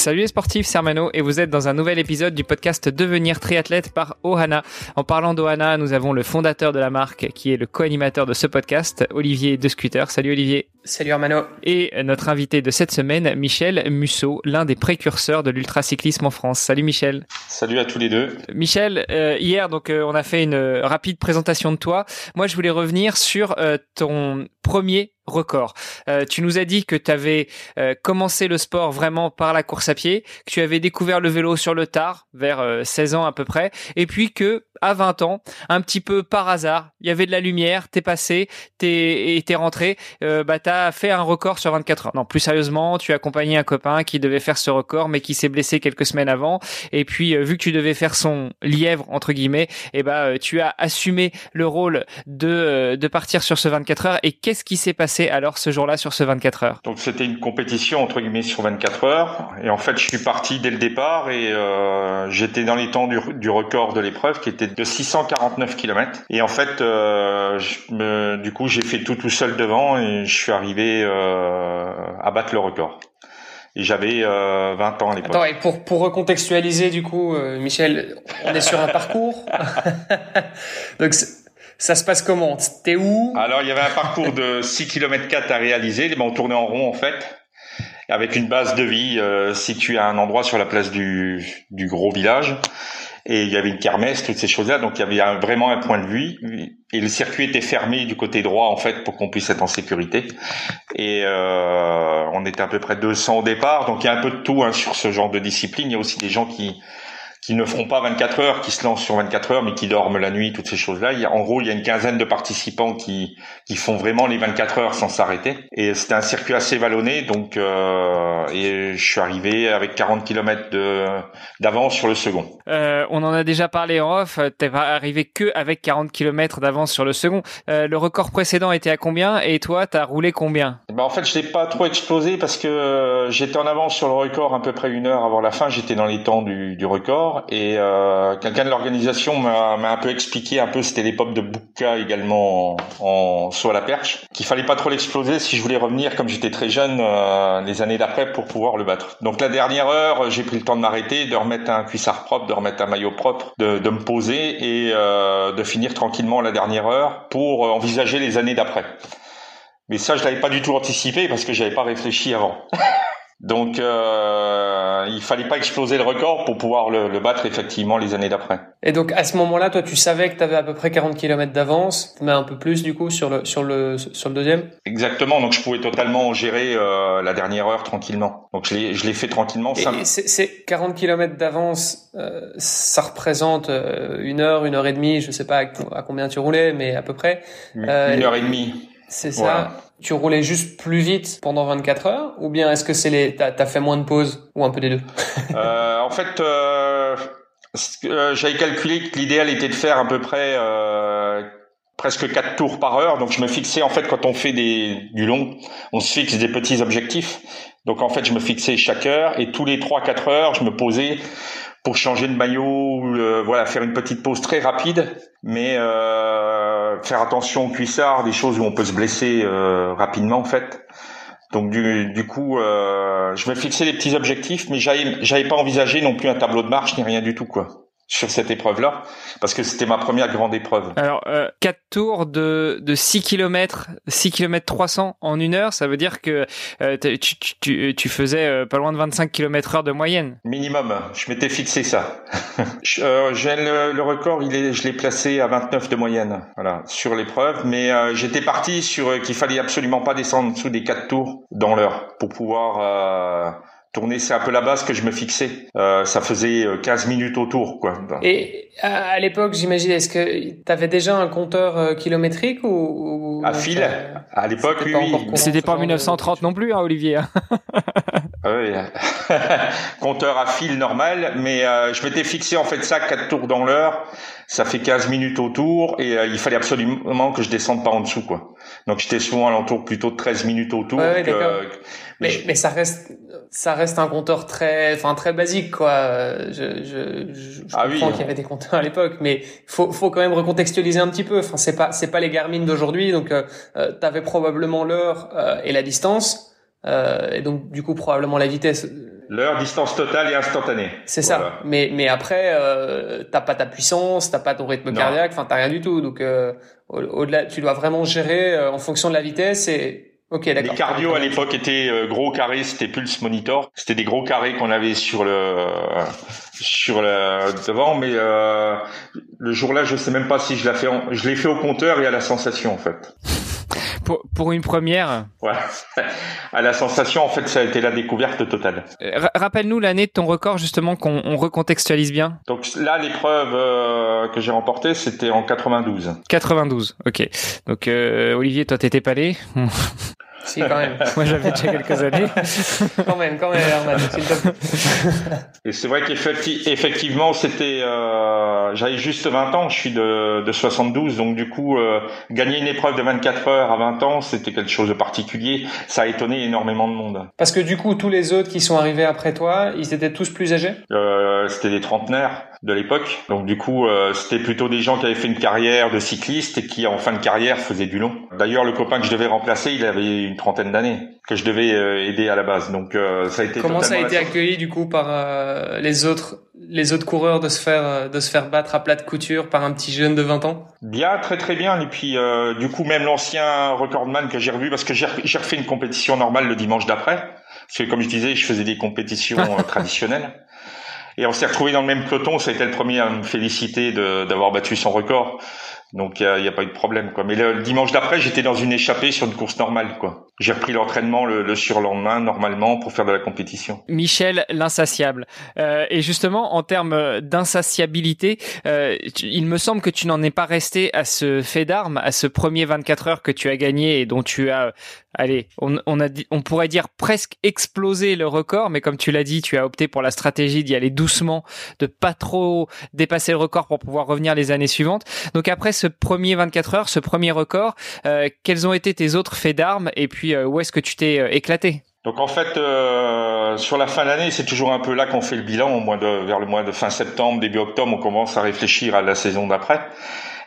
Salut les sportifs, c'est Armano et vous êtes dans un nouvel épisode du podcast Devenir triathlète par Ohana. En parlant d'Ohana, nous avons le fondateur de la marque qui est le co-animateur de ce podcast, Olivier De Scooter. Salut Olivier. Salut Armano. Et notre invité de cette semaine, Michel Musso, l'un des précurseurs de l'ultracyclisme en France. Salut Michel. Salut à tous les deux. Michel, euh, hier donc euh, on a fait une rapide présentation de toi. Moi je voulais revenir sur euh, ton premier record. Euh, tu nous as dit que tu avais euh, commencé le sport vraiment par la course à pied, que tu avais découvert le vélo sur le tard, vers 16 ans à peu près, et puis que à 20 ans, un petit peu par hasard, il y avait de la lumière, t'es passé, t'es et t'es rentré, euh, bah t'as fait un record sur 24 heures. Non, plus sérieusement, tu as accompagné un copain qui devait faire ce record, mais qui s'est blessé quelques semaines avant. Et puis euh, vu que tu devais faire son lièvre entre guillemets, et eh bah euh, tu as assumé le rôle de euh, de partir sur ce 24 heures. Et qu'est-ce qui s'est passé alors ce jour-là sur ce 24 heures Donc c'était une compétition entre guillemets sur 24 heures. Et en fait, je suis parti dès le départ et j'étais dans les temps du, du record de l'épreuve qui était de 649 km. Et en fait, euh, je me, du coup, j'ai fait tout tout seul devant et je suis arrivé euh, à battre le record. Et j'avais euh, 20 ans à l'époque. Attends, et pour, pour recontextualiser, du coup, euh, Michel, on est sur un parcours. Donc, ça se passe comment? T'es où? Alors, il y avait un parcours de 6 km 4 à réaliser. On tournait en rond, en fait avec une base de vie euh, située à un endroit sur la place du, du gros village et il y avait une kermesse, toutes ces choses-là. Donc il y avait vraiment un point de vue et le circuit était fermé du côté droit en fait pour qu'on puisse être en sécurité. Et euh, on était à peu près 200 au départ, donc il y a un peu de tout hein, sur ce genre de discipline. Il y a aussi des gens qui qui ne feront pas 24 heures, qui se lancent sur 24 heures, mais qui dorment la nuit, toutes ces choses-là. Il y a, en gros, il y a une quinzaine de participants qui, qui font vraiment les 24 heures sans s'arrêter. Et c'était un circuit assez vallonné, donc euh, et je suis arrivé avec 40 km de d'avance sur le second. Euh, on en a déjà parlé en off. T'es pas arrivé que avec 40 km d'avance sur le second. Euh, le record précédent était à combien Et toi, t'as roulé combien? Ben En fait, je l'ai pas trop explosé parce que euh, j'étais en avance sur le record à peu près une heure avant la fin. J'étais dans les temps du, du record et euh, quelqu'un de l'organisation m'a un peu expliqué un peu c'était l'époque de Bouka également en, en saut à la perche qu'il fallait pas trop l'exploser si je voulais revenir comme j'étais très jeune euh, les années d'après pour pouvoir le battre. Donc la dernière heure j'ai pris le temps de m'arrêter de remettre un cuissard propre de remettre un maillot propre de, de me poser et euh, de finir tranquillement la dernière heure pour envisager les années d'après. Mais ça je l'avais pas du tout anticipé parce que j'avais pas réfléchi avant Donc, euh, il fallait pas exploser le record pour pouvoir le, le battre effectivement les années d'après. Et donc, à ce moment-là, toi, tu savais que tu avais à peu près 40 km d'avance, mais un peu plus du coup sur le sur le sur le deuxième? Exactement. Donc, je pouvais totalement gérer euh, la dernière heure tranquillement. Donc, je l'ai je l'ai fait tranquillement. Et, c'est 40 km d'avance, euh, ça représente euh, une heure, une heure et demie. Je sais pas à, combien tu roulais, mais à peu près. une heure et demie. C'est ça. Voilà tu roulais juste plus vite pendant 24 heures ou bien est-ce que c'est les t'as as fait moins de pauses ou un peu des deux? Euh, En fait, euh, euh, j'avais calculé que l'idéal était de faire à peu près presque 4 tours par heure. Donc je me fixais en fait quand on fait des du long, on se fixe des petits objectifs. Donc en fait, je me fixais chaque heure et tous les 3-4 heures, je me posais pour changer de maillot, voilà, faire une petite pause très rapide, mais euh, faire attention au cuissard, des choses où on peut se blesser euh, rapidement en fait. Donc du, du coup, euh, je me fixais des petits objectifs, mais j'avais j'avais pas envisagé non plus un tableau de marche ni rien du tout quoi sur cette épreuve-là, parce que c'était ma première grande épreuve. Alors, euh, 4 tours de, de 6 km, 6 km 300 en une heure, ça veut dire que euh, tu, tu, tu, faisais euh, pas loin de 25 km heure de moyenne. Minimum, je m'étais fixé ça. euh, le, le, record, il est, je l'ai placé à 29 de moyenne, voilà, sur l'épreuve, mais euh, j'étais parti sur qu'il fallait absolument pas descendre en dessous des 4 tours dans l'heure pour pouvoir tourner, c'est un peu la base que je me fixais. Euh, ça faisait 15 minutes autour, quoi. Et à l'époque, j'imagine, est-ce que tu avais déjà un compteur euh, kilométrique ou, À fil À l'époque, oui. C'était pas en 1930 non plus, hein, Olivier. Ah oui, compteur à fil normal, mais euh, je m'étais fixé en fait ça quatre tours dans l'heure. Ça fait 15 minutes au tour et euh, il fallait absolument que je descende pas en dessous quoi. Donc j'étais souvent à l'entour plutôt de 13 minutes au tour. Ouais, mais, mais, ça reste ça reste un compteur très enfin très basique quoi. Je je, je, ah comprends oui, qu'il y avait des compteurs à l'époque mais faut faut quand même recontextualiser un petit peu. Enfin c'est pas c'est pas les Garmin d'aujourd'hui donc euh, euh tu avais probablement l'heure et la distance et donc du coup probablement la vitesse L'heure, distance totale et instantanée. C'est ça. Mais mais après, euh, t'as pas ta puissance, t'as pas ton rythme cardiaque, enfin t'as rien du tout. Donc euh, au-delà, tu dois vraiment gérer euh, en fonction de la vitesse et Ok, d'accord. Les cardio à l'époque étaient euh, gros carrés, c'était Pulse Monitor. C'était des gros carrés qu'on avait sur le sur le devant, mais euh, le jour-là, je sais même pas si je l'ai fait. Je l'ai fait au compteur et à la sensation en fait. Pour, pour une première. Ouais. À la sensation, en fait, ça a été la découverte totale. Euh, rappelle-nous l'année de ton record justement qu'on on recontextualise bien. Donc là, l'épreuve euh, que j'ai remportée, c'était en 92. 92, ok. Donc euh, Olivier, toi, t'étais pas allé Si, quand même. Moi, j'avais déjà quelques années. quand même, quand même, Herman. Et c'est vrai qu'effectivement, c'était, euh, j'avais juste 20 ans. Je suis de, de 72, donc du coup, euh, gagner une épreuve de 24 heures à 20 ans, c'était quelque chose de particulier. Ça a étonné énormément de monde. Parce que du coup, tous les autres qui sont arrivés après toi, ils étaient tous plus âgés? Euh, c'était des trentenaires de l'époque. Donc du coup, euh, c'était plutôt des gens qui avaient fait une carrière de cycliste et qui en fin de carrière faisaient du long. D'ailleurs, le copain que je devais remplacer, il avait une trentaine d'années que je devais euh, aider à la base. Donc euh, ça a été comment ça a été accueilli du coup par les autres les autres coureurs de se faire de se faire battre à plat de couture par un petit jeune de 20 ans? Bien, très très bien. Et puis du coup, même l'ancien recordman que j'ai revu parce que j'ai refait une compétition normale le dimanche d'après. Parce que comme je disais, je faisais des compétitions traditionnelles. Et on s'est retrouvé dans le même peloton. Ça a été le premier à me féliciter d'avoir battu son record. Donc il n'y a, pas eu de problème quoi. Mais le, dimanche d'après, j'étais dans une échappée sur une course normale quoi. J'ai repris l'entraînement le, le, surlendemain normalement pour faire de la compétition. Michel l'insatiable. Euh, et justement en termes d'insatiabilité, euh, il me semble que tu n'en es pas resté à ce fait d'armes, à ce premier 24 heures que tu as gagné et dont tu as allez, on, on, pourrait dire presque explosé le record, mais comme tu l'as dit, tu as opté pour la stratégie d'y aller doucement, de pas trop dépasser le record pour pouvoir revenir les années suivantes. Donc après ce premier 24 heures, ce premier record, euh, quels ont été tes autres faits d'armes et puis euh, où est-ce que tu t'es euh, éclaté donc en fait, euh, sur la fin d'année, c'est toujours un peu là qu'on fait le bilan. Vers le mois de fin septembre, début octobre, on commence à réfléchir à la saison d'après.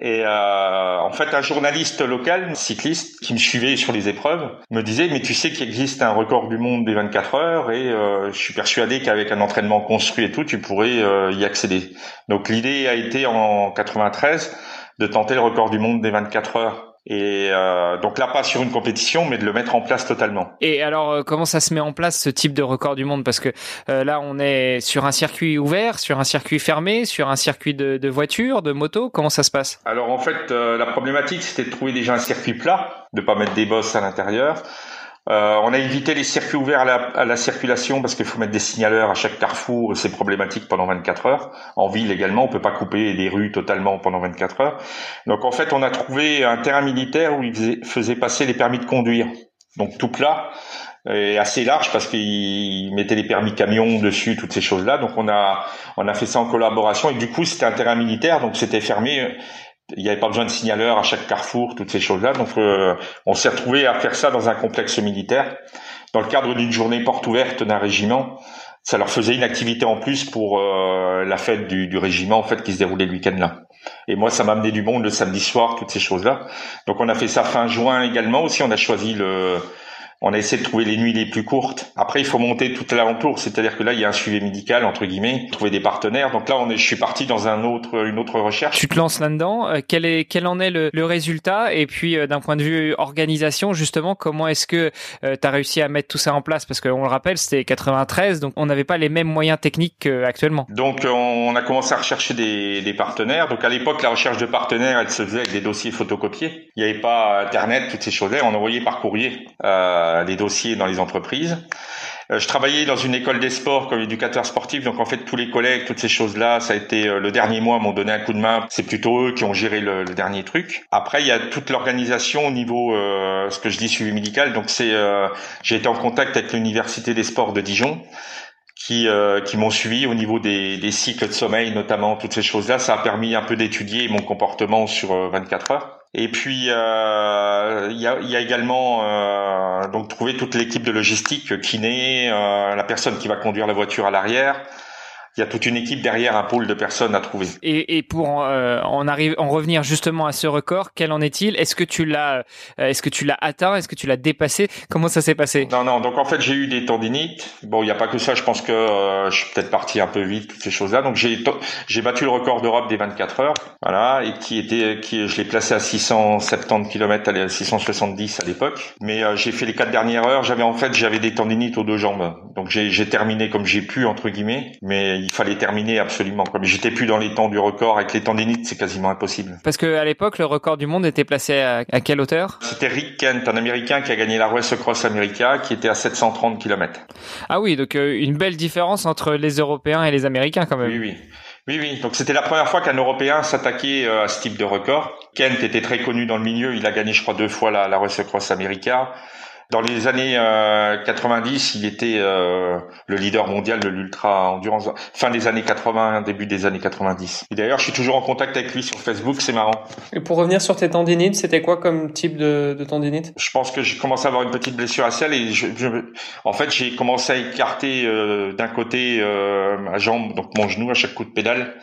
Et en fait, un journaliste local, cycliste, qui me suivait sur les épreuves, me disait "Mais tu sais qu'il existe un record du monde des 24 heures, et je suis persuadé qu'avec un entraînement construit et tout, tu pourrais y accéder." Donc l'idée a été en 93 de tenter le record du monde des 24 heures. Et euh, donc là, pas sur une compétition, mais de le mettre en place totalement. Et alors, euh, comment ça se met en place ce type de record du monde? Parce que euh, là, on est sur un circuit ouvert, sur un circuit fermé, sur un circuit de, de voiture, de moto. Comment ça se passe? Alors en fait, la problématique, c'était de trouver déjà un circuit plat, de pas mettre des bosses à l'intérieur. Euh, on a évité les circuits ouverts à la, circulation parce qu'il faut mettre des signaleurs à chaque carrefour, c'est problématique pendant 24 heures. En ville également, on peut pas couper des rues totalement pendant 24 heures. Donc en fait, on a trouvé un terrain militaire où ils faisaient passer les permis de conduire. Donc tout plat et assez large parce qu'ils mettaient les permis camions dessus, toutes ces choses-là. Donc on a on a fait ça en collaboration et du coup c'était un terrain militaire, donc c'était fermé il n'y avait pas besoin de signaleurs à chaque carrefour, toutes ces choses-là. Donc, euh, on s'est retrouvé à faire ça dans un complexe militaire, dans le cadre d'une journée porte ouverte d'un régiment. Ça leur faisait une activité en plus pour euh, la fête du, du, régiment, en fait, qui se déroulait le week-end là. Et moi, ça m'a amené du monde le samedi soir, toutes ces choses-là. Donc, on a fait ça fin juin également aussi. On a choisi le on a essayé de trouver les nuits les plus courtes. Après, il faut monter tout l'alentour, c'est-à-dire que là, il y a un suivi médical entre guillemets, trouver des partenaires. Donc là, on est, je suis parti dans un autre, une autre recherche. Tu te lances là-dedans. Euh, quel est, quel en est le, résultat? Et puis, euh, d'un point de vue organisation, justement, comment est-ce que euh, tu as réussi à mettre tout ça en place? Parce qu'on le rappelle, c'était 93, donc on n'avait pas les mêmes moyens techniques qu'actuellement. Donc, on a commencé à rechercher des, des partenaires. Donc, à l'époque, la recherche de partenaires, elle se faisait avec des dossiers photocopiés. Il n'y avait pas Internet, toutes ces choses-là. On envoyait par courrier. Euh, des dossiers dans les entreprises. Euh, je travaillais dans une école des sports comme éducateur sportif, donc en fait tous les collègues, toutes ces choses-là, ça a été euh, le dernier mois m'ont donné un coup de main. C'est plutôt eux qui ont géré le, dernier truc. Après, il y a toute l'organisation au niveau, euh, ce que je dis suivi médical. Donc c'est, j'ai été en contact avec l'université des sports de Dijon qui, qui m'ont suivi au niveau des, des, cycles de sommeil, notamment toutes ces choses-là. Ça a permis un peu d'étudier mon comportement sur 24 heures. Et puis euh, il y, a, également euh, donc trouver toute l'équipe de logistique, kiné, euh, la personne qui va conduire la voiture à l'arrière, il y a toute une équipe derrière un pôle de personnes à trouver. Et, et pour euh, en, arrive, en revenir justement à ce record, quel en est-il? Est-ce que tu l'as, euh, est-ce que tu l'as atteint? Est-ce que tu l'as dépassé? Comment ça s'est passé? Non, non. Donc en fait, j'ai eu des tendinites. Bon, il n'y a pas que ça. Je pense que euh, je suis peut-être parti un peu vite, toutes ces choses-là. Donc j'ai j'ai battu le record d'Europe des 24 heures, voilà, et qui était, qui je l'ai placé à 670 km, à 670 à l'époque. Mais j'ai fait les quatre dernières heures. J'avais en fait, j'avais des tendinites aux deux jambes. Donc j'ai terminé comme j'ai pu entre guillemets, mais il fallait terminer absolument. Comme j'étais plus dans les temps du record avec les tendinites, c'est quasiment impossible. Parce que à l'époque, le record du monde était placé à, quelle hauteur? C'était Rick Kent, un Américain qui a gagné la Race Cross America, qui était à 730 km. Ah oui, donc euh, une belle différence entre les Européens et les Américains quand même. Oui, oui. Oui, oui. Donc c'était la première fois qu'un Européen s'attaquait euh, à ce type de record. Kent était très connu dans le milieu. Il a gagné, je crois, deux fois la, la Race Cross America. Dans les années 90, euh, il était euh, le leader mondial de l'ultra endurance. Fin des années 80, début des années 90. Et d'ailleurs, je suis toujours en contact avec lui sur Facebook. C'est marrant. Et pour revenir sur tes tendinites, c'était quoi comme type de, de tendinite? Je pense que j'ai commencé à avoir une petite blessure à ciel et je, en fait, j'ai commencé à écarter euh, d'un côté ma jambe, donc mon genou à chaque coup de pédale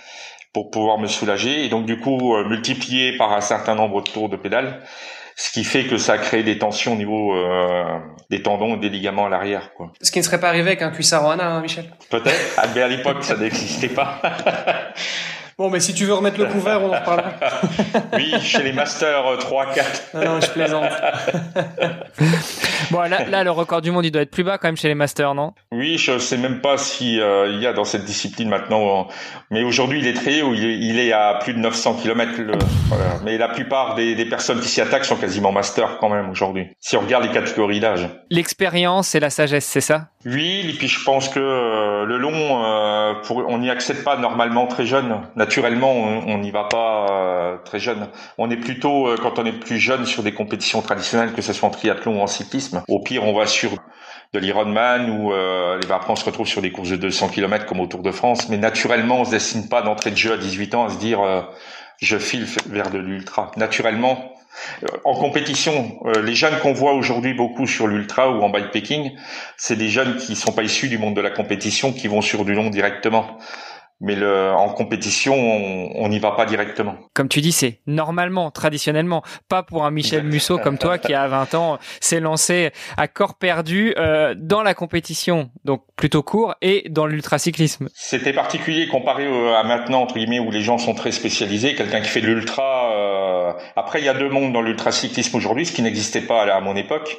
pour pouvoir me soulager et donc du coup multiplié par un certain nombre de tours de pédale ce qui fait que ça crée des tensions au niveau euh, des tendons et des ligaments à l'arrière. Quoi. Ce qui ne serait pas arrivé avec un Cuissarona, hein, Michel Peut-être, ah, mais à l'époque ça n'existait pas. Bon, mais si tu veux remettre le couvert, on en reparlera. oui, chez les Masters 3, euh, 4. Non, non, je plaisante. bon, là, là, le record du monde, il doit être plus bas quand même chez les Masters, non? Oui, je sais même pas si euh, il y a dans cette discipline maintenant. Mais aujourd'hui, il est très haut. Il est, à plus de 900 km. voilà. Mais la plupart des, des personnes qui s'y attaquent sont quasiment Masters quand même aujourd'hui. Si on regarde les catégories d'âge. L'expérience et la sagesse, c'est ça? Oui, et puis je pense que euh, le long, pour, on n'y accède pas normalement très jeune naturellement, on n'y va pas euh, très jeune. On est plutôt, euh, quand on est plus jeune, sur des compétitions traditionnelles, que ce soit en triathlon ou en cyclisme. Au pire, on va sur de l'Ironman ou euh, après on se retrouve sur des courses de 200 km comme au Tour de France. Mais naturellement, on se destine pas d'entrée de jeu à 18 ans à se dire euh, je file vers de l'ultra. Naturellement, en compétition, les jeunes qu'on voit aujourd'hui beaucoup sur l'ultra ou en bikepacking, c'est des jeunes qui sont pas issus du monde de la compétition, qui vont sur du long directement mais le, en compétition, on n'y va pas directement. Comme tu dis, c'est normalement, traditionnellement, pas pour un Michel Musso comme toi qui a 20 ans s'est lancé à corps perdu euh, dans la compétition, donc plutôt court, et dans l'ultracyclisme. C'était particulier comparé à maintenant entre guillemets où les gens sont très spécialisés. Quelqu'un qui fait de l'ultra. Euh... Après, il y a deux mondes dans l'ultracyclisme aujourd'hui, ce qui n'existait pas à mon époque.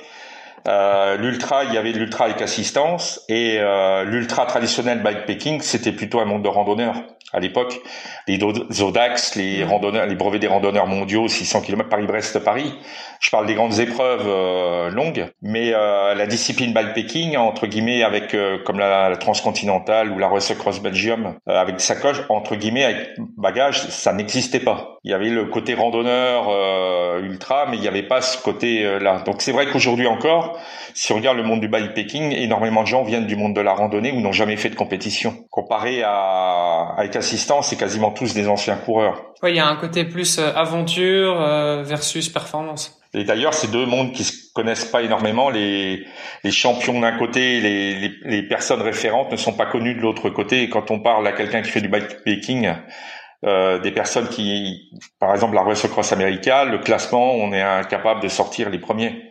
Euh, l'ultra, il y avait l'ultra avec assistance et euh, l'ultra traditionnel bikepacking, c'était plutôt un monde de randonneurs à l'époque. Les Zodax, les mmh. randonneurs, les brevets des randonneurs mondiaux, 600 km Paris-Brest-Paris. Je parle des grandes épreuves euh, longues, mais euh, la discipline bikepacking entre guillemets avec comme la, transcontinentale ou la Race Cross Belgium avec sacoche entre guillemets avec bagage, ça n'existait pas. Il y avait le côté randonneur ultra, mais il n'y avait pas ce côté là. Donc c'est vrai qu'aujourd'hui encore si on regarde le monde du bikepacking, énormément de gens viennent du monde de la randonnée ou n'ont jamais fait de compétition. Comparé à avec assistance, c'est quasiment tous des anciens coureurs. Oui, il y a un côté plus euh, aventure euh, versus performance. Et d'ailleurs, c'est deux mondes qui se connaissent pas énormément. Les, les champions d'un côté, les, les, les, personnes référentes ne sont pas connues de l'autre côté. Et quand on parle à quelqu'un qui fait du bikepacking, euh, des personnes qui, par exemple, la Race Cross America, le classement, on est incapable de sortir les premiers.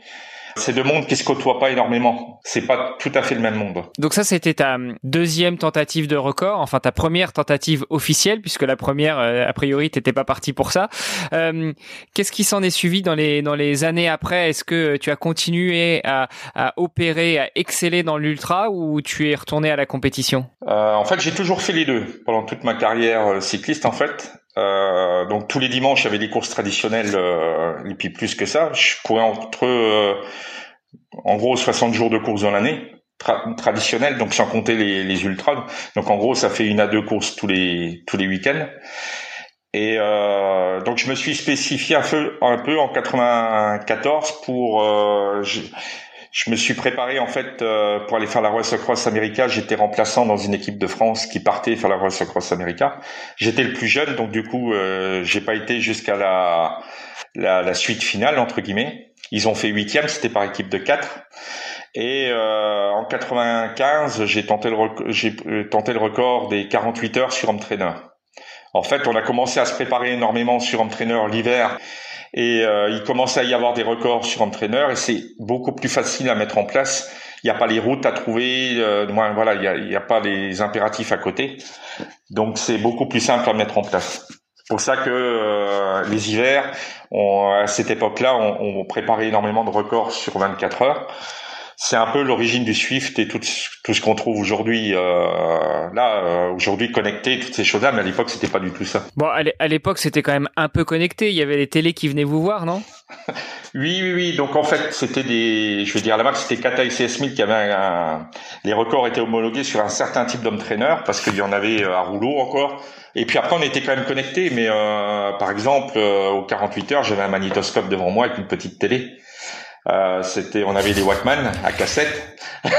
C'est deux mondes qui se côtoient pas énormément. C'est pas tout à fait le même monde. Donc ça, c'était ta deuxième tentative de record, enfin ta première tentative officielle, puisque la première, euh, a priori, t'étais pas parti pour ça. Euh, Qu'est-ce qui s'en est suivi dans les dans les années après? Est-ce que tu as continué à, à opérer, à exceller dans l'ultra, ou tu es retourné à la compétition? Euh, En fait, j'ai toujours fait les deux pendant toute ma carrière euh, cycliste. En fait, euh, donc tous les dimanches, il y avait des courses traditionnelles, euh, et puis plus que ça, je courais entre, euh, en gros, 60 jours de course dans l'année, traditionnels, donc sans compter les, ultras. Donc en gros, ça fait une à deux courses tous les tous les week-ends. Et euh, donc je me suis spécifié un peu, un peu en 94 pour. Euh, je, me suis préparé en fait euh, pour aller faire la Race Cross America. J'étais remplaçant dans une équipe de France qui partait faire la Race Cross America. J'étais le plus jeune, donc du coup euh, j'ai pas été jusqu'à la, la, la suite finale entre guillemets. Ils ont fait huitième, c'était par équipe de quatre. Et euh, en 95, j'ai tenté le j'ai tenté le record des 48 heures sur home trainer. En fait, on a commencé à se préparer énormément sur entraîneur l'hiver et euh, il commençait à y avoir des records sur entraîneur et c'est beaucoup plus facile à mettre en place. Il n'y a pas les routes à trouver, euh, voilà, il n'y a, a, pas les impératifs à côté. Donc c'est beaucoup plus simple à mettre en place. C'est pour ça que euh, les hivers, on, à cette époque-là, on, on préparait énormément de records sur 24 heures c'est un peu l'origine du Swift et tout, tout ce qu'on trouve aujourd'hui euh, là euh, aujourd'hui connecté toutes ces choses-là mais à l'époque c'était pas du tout ça. Bon à l'époque c'était quand même un peu connecté. Il y avait les télés qui venaient vous voir non? Oui oui oui. Donc en fait c'était des je veux dire là-bas c'était Kata et CS Smith qui avait un, les records étaient homologués sur un certain type d'homme traîneur parce qu'il y en avait euh, à rouleau encore. Et puis après on était quand même connecté mais euh, par exemple euh, aux 48 heures j'avais un magnétoscope devant moi avec une petite télé euh, c'était, on avait des Walkman à cassette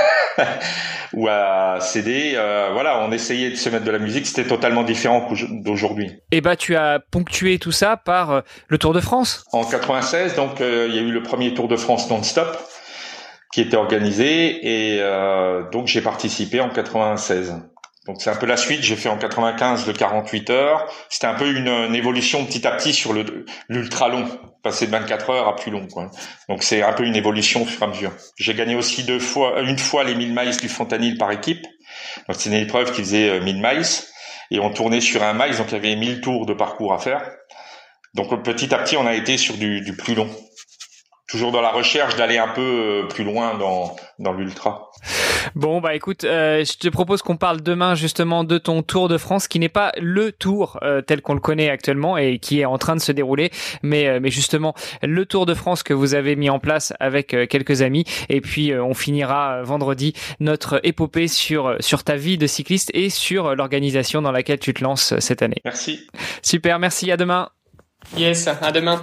ou à CD. Euh, voilà, on essayait de se mettre de la musique. C'était totalement différent d'aujourd'hui. Et bah, tu as ponctué tout ça par euh, le Tour de France. En 96, donc il y a eu le premier Tour de France non-stop qui était organisé et donc j'ai participé en 96. Donc c'est un peu la suite. J'ai fait en 95 le 48 heures. C'était un peu une, évolution petit à petit sur le l'ultra long, passer de 24 heures à plus long. Quoi. Donc c'est un peu une évolution au fur et à mesure. J'ai gagné aussi deux fois, une fois les 1000 miles du Fontanil par équipe. Donc c'est une épreuve qui faisait 1000 euh, miles et on tournait sur un miles, donc il y avait 1000 tours de parcours à faire. Donc petit à petit on a été sur du, du plus long toujours dans la recherche d'aller un peu euh, plus loin dans, dans l'ultra. Bon bah écoute, euh, je te propose qu'on parle demain justement de ton Tour de France qui n'est pas le Tour euh, tel qu'on le connaît actuellement et qui est en train de se dérouler, mais mais justement le Tour de France que vous avez mis en place avec quelques amis et puis on finira vendredi notre épopée sur sur ta vie de cycliste et sur l'organisation dans laquelle tu te lances cette année. Merci. Super, merci, à demain. Yes, à demain.